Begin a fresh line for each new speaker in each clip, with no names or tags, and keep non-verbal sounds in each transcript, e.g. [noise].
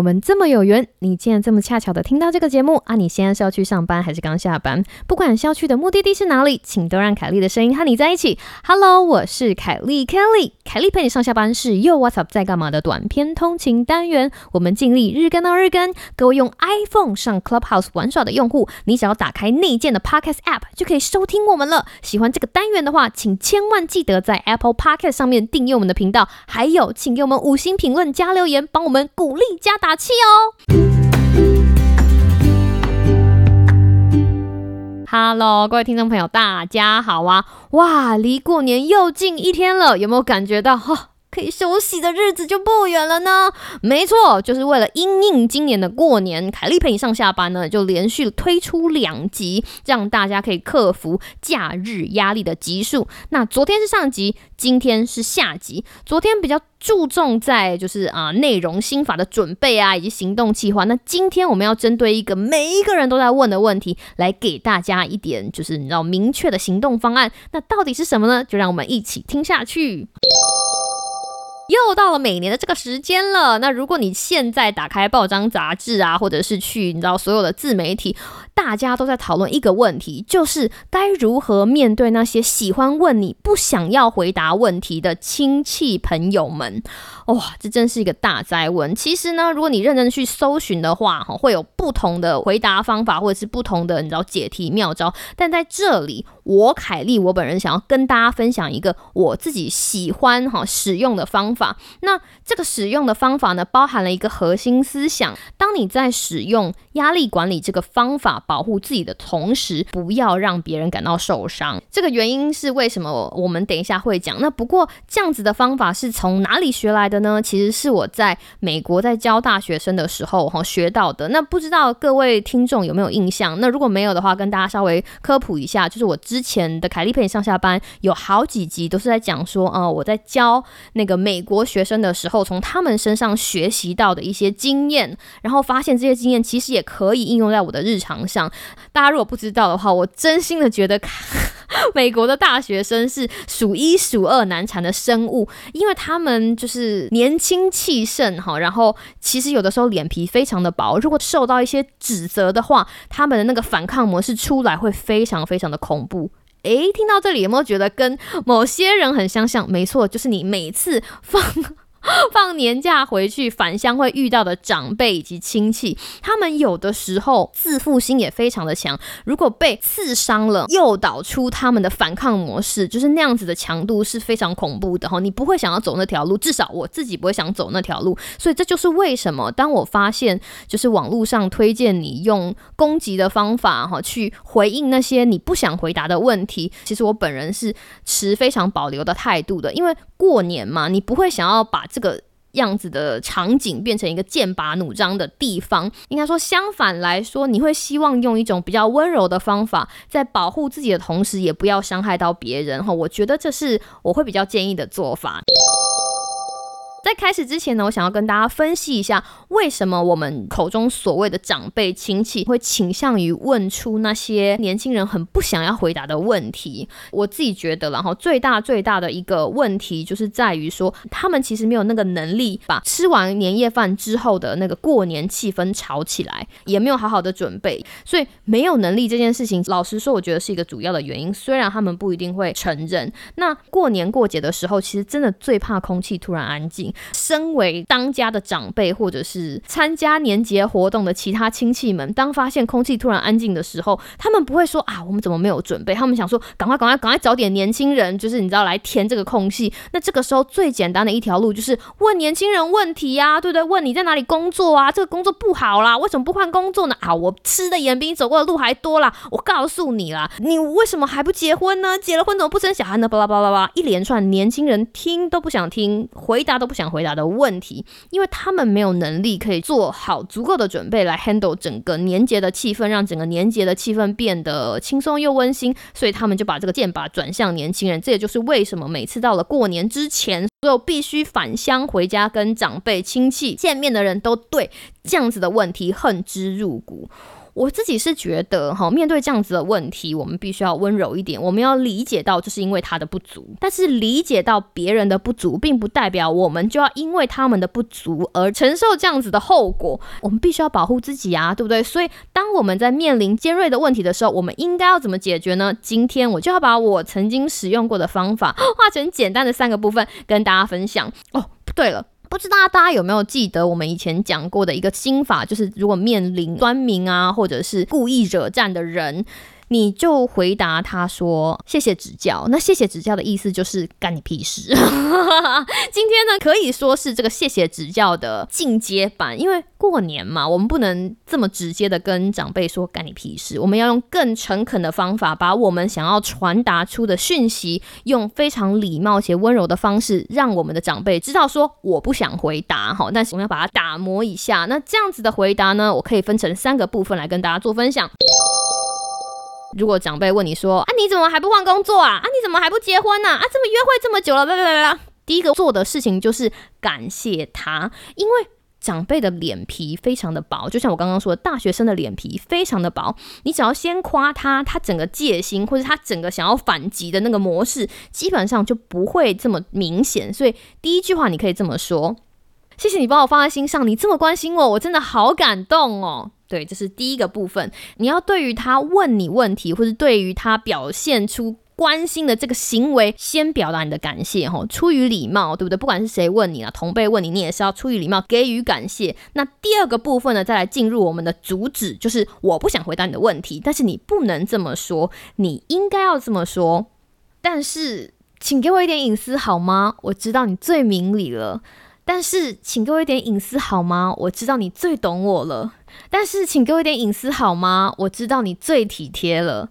我们这么有缘，你竟然这么恰巧的听到这个节目啊！你现在是要去上班还是刚下班？不管是要去的目的地是哪里，请都让凯莉的声音和你在一起。Hello，我是凯莉 Kelly，凯莉陪你上下班是 Yo What's Up 在干嘛的短篇通勤单元。我们尽力日更到日更。各位用 iPhone 上 Clubhouse 玩耍的用户，你只要打开内建的 Podcast App 就可以收听我们了。喜欢这个单元的话，请千万记得在 Apple Podcast 上面订阅我们的频道，还有请给我们五星评论加留言，帮我们鼓励加。打气哦！Hello，各位听众朋友，大家好啊！哇，离过年又近一天了，有没有感觉到哈？可以休息的日子就不远了呢。没错，就是为了应应今年的过年，凯莉陪你上下班呢，就连续推出两集，让大家可以克服假日压力的集数。那昨天是上集，今天是下集。昨天比较注重在就是啊内容心法的准备啊，以及行动计划。那今天我们要针对一个每一个人都在问的问题，来给大家一点就是你知道明确的行动方案。那到底是什么呢？就让我们一起听下去。又到了每年的这个时间了。那如果你现在打开报章杂志啊，或者是去你知道所有的自媒体，大家都在讨论一个问题，就是该如何面对那些喜欢问你不想要回答问题的亲戚朋友们。哇，这真是一个大灾问。其实呢，如果你认真去搜寻的话，哈，会有不同的回答方法，或者是不同的你知道解题妙招。但在这里，我凯莉，我本人想要跟大家分享一个我自己喜欢哈使用的方法。法那这个使用的方法呢，包含了一个核心思想：当你在使用压力管理这个方法保护自己的同时，不要让别人感到受伤。这个原因是为什么？我们等一下会讲。那不过这样子的方法是从哪里学来的？呢，其实是我在美国在教大学生的时候哈学到的。那不知道各位听众有没有印象？那如果没有的话，跟大家稍微科普一下，就是我之前的凯利陪你上下班有好几集都是在讲说，呃，我在教那个美国学生的时候，从他们身上学习到的一些经验，然后发现这些经验其实也可以应用在我的日常上。大家如果不知道的话，我真心的觉得。[laughs] 美国的大学生是数一数二难缠的生物，因为他们就是年轻气盛哈，然后其实有的时候脸皮非常的薄，如果受到一些指责的话，他们的那个反抗模式出来会非常非常的恐怖。诶，听到这里有没有觉得跟某些人很相像？没错，就是你每次放。[laughs] 放年假回去返乡会遇到的长辈以及亲戚，他们有的时候自负心也非常的强。如果被刺伤了，诱导出他们的反抗模式，就是那样子的强度是非常恐怖的哈。你不会想要走那条路，至少我自己不会想走那条路。所以这就是为什么当我发现就是网络上推荐你用攻击的方法哈去回应那些你不想回答的问题，其实我本人是持非常保留的态度的，因为过年嘛，你不会想要把这个样子的场景变成一个剑拔弩张的地方，应该说相反来说，你会希望用一种比较温柔的方法，在保护自己的同时，也不要伤害到别人哈。我觉得这是我会比较建议的做法。在开始之前呢，我想要跟大家分析一下，为什么我们口中所谓的长辈亲戚会倾向于问出那些年轻人很不想要回答的问题。我自己觉得，然后最大最大的一个问题就是在于说，他们其实没有那个能力把吃完年夜饭之后的那个过年气氛炒起来，也没有好好的准备，所以没有能力这件事情，老实说，我觉得是一个主要的原因。虽然他们不一定会承认。那过年过节的时候，其实真的最怕空气突然安静。身为当家的长辈，或者是参加年节活动的其他亲戚们，当发现空气突然安静的时候，他们不会说啊，我们怎么没有准备？他们想说，赶快、赶快、赶快找点年轻人，就是你知道来填这个空隙。那这个时候最简单的一条路就是问年轻人问题呀，对不对？问你在哪里工作啊？这个工作不好啦，为什么不换工作呢？啊，我吃的盐比你走过的路还多啦！我告诉你啦，你为什么还不结婚呢？结了婚怎么不生小孩呢？巴拉巴拉巴拉，一连串年轻人听都不想听，回答都不想。回答的问题，因为他们没有能力可以做好足够的准备来 handle 整个年节的气氛，让整个年节的气氛变得轻松又温馨，所以他们就把这个剑拔转向年轻人。这也就是为什么每次到了过年之前，所有必须返乡回家跟长辈亲戚见面的人都对这样子的问题恨之入骨。我自己是觉得哈，面对这样子的问题，我们必须要温柔一点。我们要理解到，就是因为他的不足。但是理解到别人的不足，并不代表我们就要因为他们的不足而承受这样子的后果。我们必须要保护自己啊，对不对？所以，当我们在面临尖锐的问题的时候，我们应该要怎么解决呢？今天我就要把我曾经使用过的方法，[gasps] 化成简单的三个部分，跟大家分享。哦，对了。不知道大家有没有记得我们以前讲过的一个心法，就是如果面临端明啊，或者是故意惹战的人。你就回答他说：“谢谢指教。”那谢谢指教的意思就是干你屁事。[laughs] 今天呢，可以说是这个谢谢指教的进阶版，因为过年嘛，我们不能这么直接的跟长辈说干你屁事，我们要用更诚恳的方法，把我们想要传达出的讯息，用非常礼貌且温柔的方式，让我们的长辈知道说我不想回答哈，但是我们要把它打磨一下。那这样子的回答呢，我可以分成三个部分来跟大家做分享。如果长辈问你说：“啊，你怎么还不换工作啊？啊，你怎么还不结婚呢？啊，这么约会这么久了，啦啦啦啦！”第一个做的事情就是感谢他，因为长辈的脸皮非常的薄，就像我刚刚说的，大学生的脸皮非常的薄。你只要先夸他，他整个戒心或者他整个想要反击的那个模式，基本上就不会这么明显。所以第一句话你可以这么说：“谢谢你把我放在心上，你这么关心我，我真的好感动哦。”对，这是第一个部分。你要对于他问你问题，或者对于他表现出关心的这个行为，先表达你的感谢，哈，出于礼貌，对不对？不管是谁问你啊，同辈问你，你也是要出于礼貌给予感谢。那第二个部分呢，再来进入我们的主旨，就是我不想回答你的问题，但是你不能这么说，你应该要这么说。但是，请给我一点隐私好吗？我知道你最明理了。但是，请给我一点隐私好吗？我知道你最懂我了。但是，请给我一点隐私好吗？我知道你最体贴了。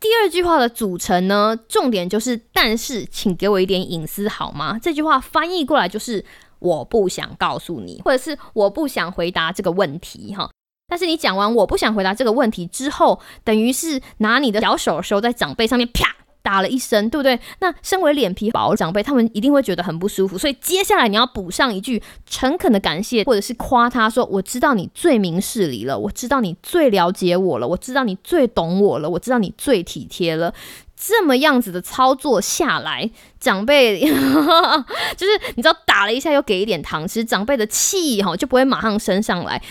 第二句话的组成呢，重点就是“但是，请给我一点隐私好吗？”这句话翻译过来就是“我不想告诉你”或者是“我不想回答这个问题”哈。但是你讲完“我不想回答这个问题”之后，等于是拿你的小手手在长辈上面啪。打了一声，对不对？那身为脸皮薄的长辈，他们一定会觉得很不舒服。所以接下来你要补上一句诚恳的感谢，或者是夸他说：“我知道你最明事理了，我知道你最了解我了，我知道你最懂我了，我知道你最体贴了。”这么样子的操作下来，长辈就是 [laughs] 你知道打了一下又给一点糖吃，长辈的气哈就不会马上升上来。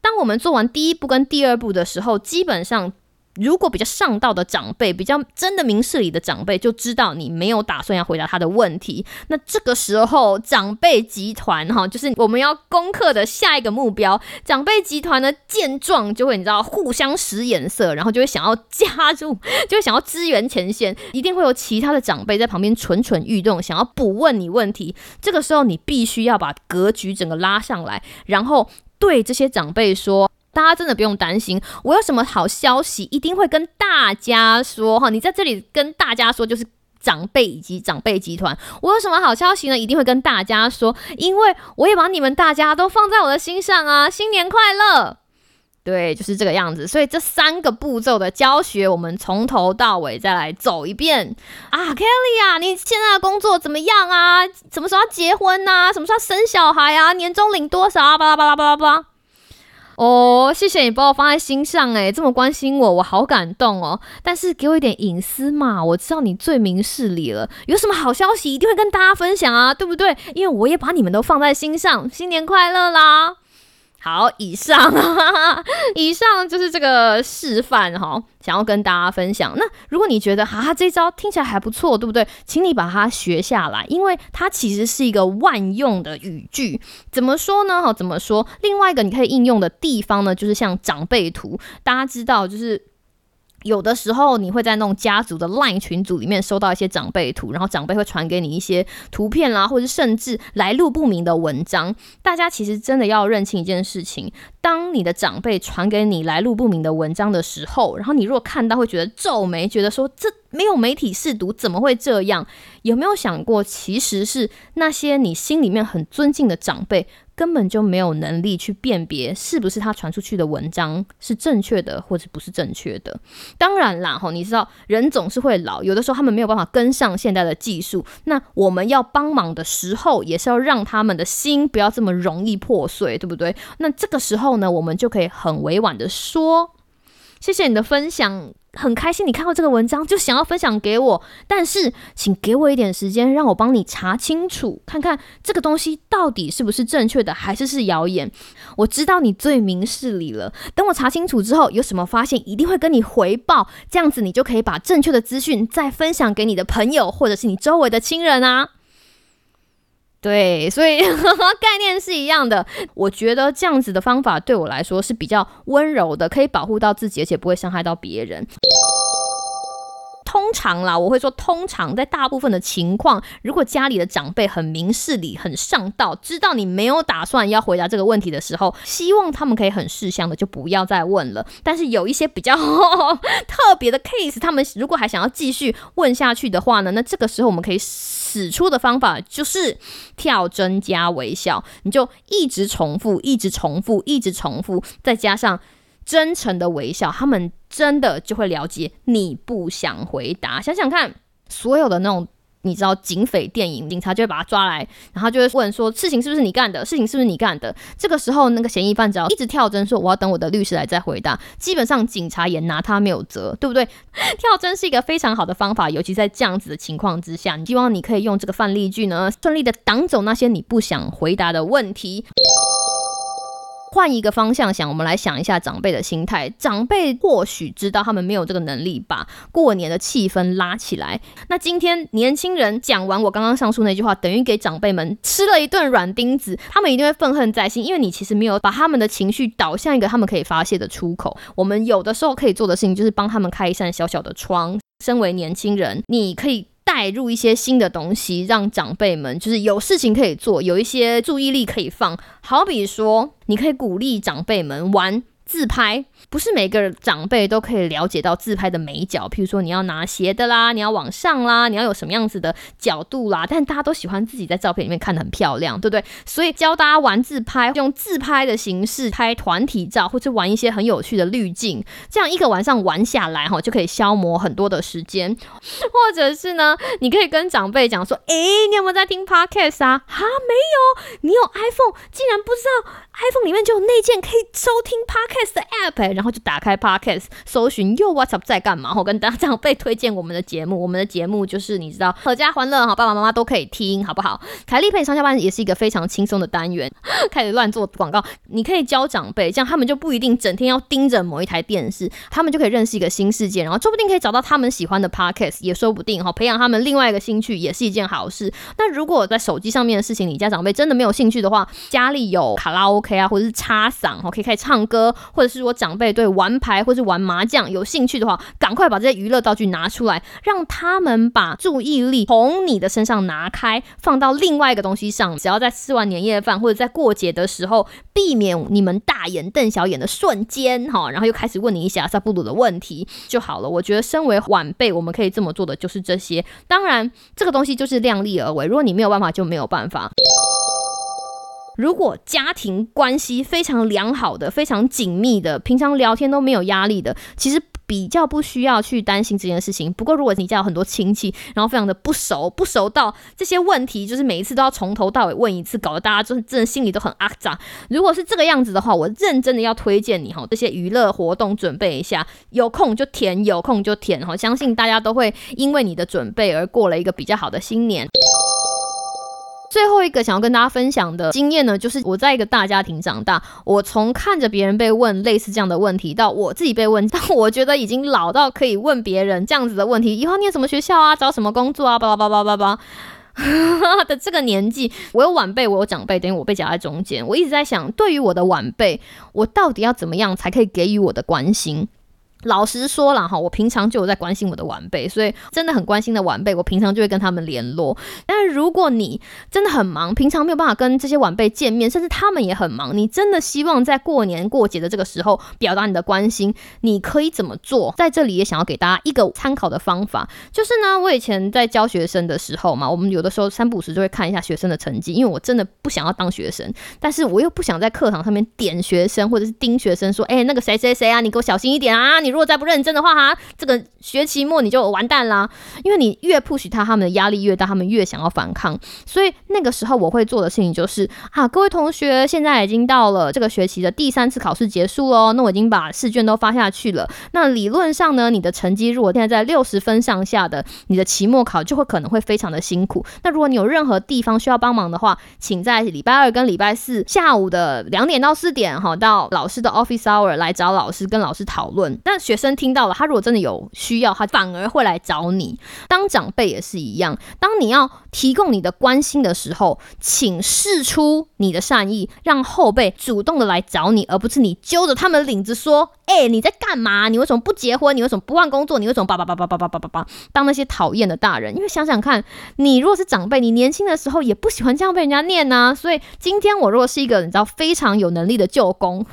当我们做完第一步跟第二步的时候，基本上。如果比较上道的长辈，比较真的明事理的长辈，就知道你没有打算要回答他的问题。那这个时候，长辈集团哈，就是我们要攻克的下一个目标。长辈集团呢，见状就会你知道互相使眼色，然后就会想要加入，[laughs] 就会想要支援前线。一定会有其他的长辈在旁边蠢蠢欲动，想要补问你问题。这个时候，你必须要把格局整个拉上来，然后对这些长辈说。大家真的不用担心，我有什么好消息一定会跟大家说哈。你在这里跟大家说，就是长辈以及长辈集团，我有什么好消息呢？一定会跟大家说，因为我也把你们大家都放在我的心上啊！[laughs] 新年快乐，对，就是这个样子。所以这三个步骤的教学，我们从头到尾再来走一遍啊，Kelly 啊，你现在的工作怎么样啊？什么时候要结婚啊？什么时候生小孩啊？年终领多少啊？巴拉巴拉巴拉巴拉。哦，谢谢你把我放在心上，哎，这么关心我，我好感动哦。但是给我一点隐私嘛，我知道你最明事理了，有什么好消息一定会跟大家分享啊，对不对？因为我也把你们都放在心上，新年快乐啦！好，以上，[laughs] 以上就是这个示范哈，想要跟大家分享。那如果你觉得哈这招听起来还不错，对不对？请你把它学下来，因为它其实是一个万用的语句。怎么说呢？哈，怎么说？另外一个你可以应用的地方呢，就是像长辈图，大家知道就是。有的时候，你会在那种家族的 LINE 群组里面收到一些长辈图，然后长辈会传给你一些图片啦，或者甚至来路不明的文章。大家其实真的要认清一件事情：当你的长辈传给你来路不明的文章的时候，然后你如果看到，会觉得皱眉，觉得说这没有媒体试读，怎么会这样？有没有想过，其实是那些你心里面很尊敬的长辈？根本就没有能力去辨别是不是他传出去的文章是正确的，或者不是正确的。当然啦，吼，你知道人总是会老，有的时候他们没有办法跟上现代的技术。那我们要帮忙的时候，也是要让他们的心不要这么容易破碎，对不对？那这个时候呢，我们就可以很委婉的说。谢谢你的分享。很开心你看到这个文章就想要分享给我，但是请给我一点时间，让我帮你查清楚，看看这个东西到底是不是正确的，还是是谣言。我知道你最明事理了，等我查清楚之后，有什么发现一定会跟你回报，这样子你就可以把正确的资讯再分享给你的朋友或者是你周围的亲人啊。对，所以 [laughs] 概念是一样的。我觉得这样子的方法对我来说是比较温柔的，可以保护到自己，而且不会伤害到别人。通常啦，我会说，通常在大部分的情况，如果家里的长辈很明事理、很上道，知道你没有打算要回答这个问题的时候，希望他们可以很识相的就不要再问了。但是有一些比较 [laughs] 特别的 case，他们如果还想要继续问下去的话呢，那这个时候我们可以。指出的方法就是跳针加微笑，你就一直重复，一直重复，一直重复，再加上真诚的微笑，他们真的就会了解你不想回答。想想看，所有的那种。你知道警匪电影，警察就会把他抓来，然后就会问说事情是不是你干的？事情是不是你干的？这个时候，那个嫌疑犯只要一直跳针说我要等我的律师来再回答，基本上警察也拿他没有辙，对不对？跳针是一个非常好的方法，尤其在这样子的情况之下，你希望你可以用这个范例句呢，顺利的挡走那些你不想回答的问题。换一个方向想，我们来想一下长辈的心态。长辈或许知道他们没有这个能力把过年的气氛拉起来。那今天年轻人讲完我刚刚上述那句话，等于给长辈们吃了一顿软钉子，他们一定会愤恨在心，因为你其实没有把他们的情绪导向一个他们可以发泄的出口。我们有的时候可以做的事情，就是帮他们开一扇小小的窗。身为年轻人，你可以。带入一些新的东西，让长辈们就是有事情可以做，有一些注意力可以放。好比说，你可以鼓励长辈们玩。自拍不是每个长辈都可以了解到自拍的美角，譬如说你要拿斜的啦，你要往上啦，你要有什么样子的角度啦。但大家都喜欢自己在照片里面看得很漂亮，对不对？所以教大家玩自拍，用自拍的形式拍团体照，或者玩一些很有趣的滤镜，这样一个晚上玩下来哈，就可以消磨很多的时间。或者是呢，你可以跟长辈讲说：“诶，你有没有在听 podcast 啊？哈，没有，你有 iPhone，竟然不知道 iPhone 里面就有内建可以收听 podcast。” Cast 的 app，然后就打开 podcast，搜寻又 WhatsApp 在干嘛？我跟大家长辈推荐我们的节目，我们的节目就是你知道，阖家欢乐哈，爸爸妈妈都可以听，好不好？凯丽陪上下班也是一个非常轻松的单元，[laughs] 开始乱做广告，你可以教长辈，这样他们就不一定整天要盯着某一台电视，他们就可以认识一个新世界，然后说不定可以找到他们喜欢的 podcast，也说不定哈，培养他们另外一个兴趣也是一件好事。那如果在手机上面的事情，你家长辈真的没有兴趣的话，家里有卡拉 OK 啊，或者是插嗓哈，可以开始唱歌。或者是我长辈对玩牌或是玩麻将有兴趣的话，赶快把这些娱乐道具拿出来，让他们把注意力从你的身上拿开，放到另外一个东西上。只要在吃完年夜饭或者在过节的时候，避免你们大眼瞪小眼的瞬间，哈，然后又开始问你一些阿萨布鲁的问题就好了。我觉得身为晚辈，我们可以这么做的就是这些。当然，这个东西就是量力而为，如果你没有办法，就没有办法。如果家庭关系非常良好的、非常紧密的，平常聊天都没有压力的，其实比较不需要去担心这件事情。不过，如果你家有很多亲戚，然后非常的不熟，不熟到这些问题就是每一次都要从头到尾问一次，搞得大家就真的心里都很阿扎。如果是这个样子的话，我认真的要推荐你哈，这些娱乐活动准备一下，有空就填，有空就填哈。相信大家都会因为你的准备而过了一个比较好的新年。最后一个想要跟大家分享的经验呢，就是我在一个大家庭长大，我从看着别人被问类似这样的问题，到我自己被问，到我觉得已经老到可以问别人这样子的问题，以后念什么学校啊，找什么工作啊，巴拉巴拉巴拉巴拉的 [laughs] 这个年纪，我有晚辈，我有长辈，等于我被夹在中间。我一直在想，对于我的晚辈，我到底要怎么样才可以给予我的关心？老实说了哈，我平常就有在关心我的晚辈，所以真的很关心的晚辈，我平常就会跟他们联络。但是如果你真的很忙，平常没有办法跟这些晚辈见面，甚至他们也很忙，你真的希望在过年过节的这个时候表达你的关心，你可以怎么做？在这里也想要给大家一个参考的方法，就是呢，我以前在教学生的时候嘛，我们有的时候三不五时就会看一下学生的成绩，因为我真的不想要当学生，但是我又不想在课堂上面点学生或者是盯学生说，哎，那个谁谁谁啊，你给我小心一点啊，你。如果再不认真的话，哈，这个学期末你就完蛋啦。因为你越 push 他，他们的压力越大，他们越想要反抗。所以那个时候我会做的事情就是，啊，各位同学，现在已经到了这个学期的第三次考试结束喽。那我已经把试卷都发下去了。那理论上呢，你的成绩如果现在在六十分上下的，你的期末考就会可能会非常的辛苦。那如果你有任何地方需要帮忙的话，请在礼拜二跟礼拜四下午的两点到四点哈，到老师的 office hour 来找老师跟老师讨论。那学生听到了，他如果真的有需要，他反而会来找你。当长辈也是一样，当你要提供你的关心的时候，请示出你的善意，让后辈主动的来找你，而不是你揪着他们领子说：“哎，你在干嘛？你为什么不结婚？你为什么不换工作？你为什么叭叭叭叭叭叭叭叭叭？”当那些讨厌的大人，因为想想看，你如果是长辈，你年轻的时候也不喜欢这样被人家念呐。所以今天我如果是一个你知道非常有能力的舅公。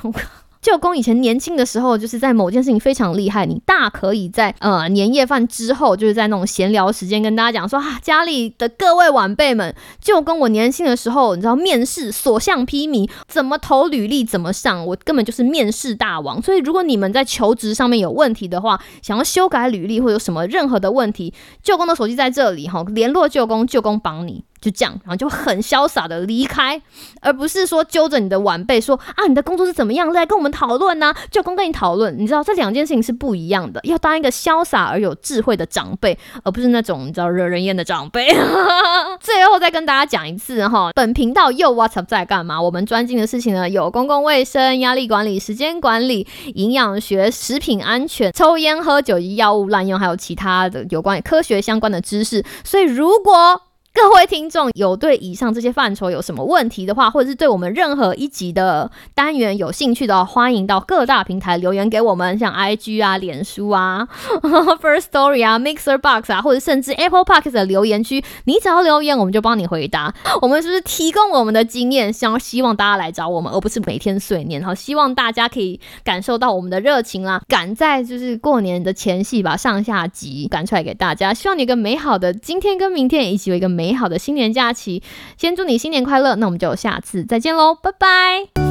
舅公以前年轻的时候，就是在某件事情非常厉害，你大可以在呃年夜饭之后，就是在那种闲聊时间跟大家讲说啊，家里的各位晚辈们，舅公我年轻的时候，你知道面试所向披靡，怎么投履历怎么上，我根本就是面试大王。所以如果你们在求职上面有问题的话，想要修改履历或有什么任何的问题，舅公的手机在这里哈，联络舅公，舅公帮你。就这样，然后就很潇洒的离开，而不是说揪着你的晚辈说啊，你的工作是怎么样，来跟我们讨论呢？就公跟你讨论，你知道这两件事情是不一样的。要当一个潇洒而有智慧的长辈，而不是那种你知道惹人厌的长辈。[laughs] 最后再跟大家讲一次哈，本频道又 What's up 在干嘛？我们专精的事情呢，有公共卫生、压力管理、时间管理、营养学、食品安全、抽烟喝酒药物滥用，还有其他的有关科学相关的知识。所以如果各位听众有对以上这些范畴有什么问题的话，或者是对我们任何一集的单元有兴趣的话，欢迎到各大平台留言给我们，像 IG 啊、脸书啊、[laughs] First Story 啊、Mixer Box 啊，或者甚至 Apple Park 的留言区，你只要留言，我们就帮你回答。[laughs] 我们是不是提供我们的经验，想希望大家来找我们，而不是每天碎念？好，希望大家可以感受到我们的热情啦，赶在就是过年的前夕把上下集赶出来给大家。希望你一个美好的今天跟明天，以及有一个美。美好的新年假期，先祝你新年快乐！那我们就下次再见喽，拜拜。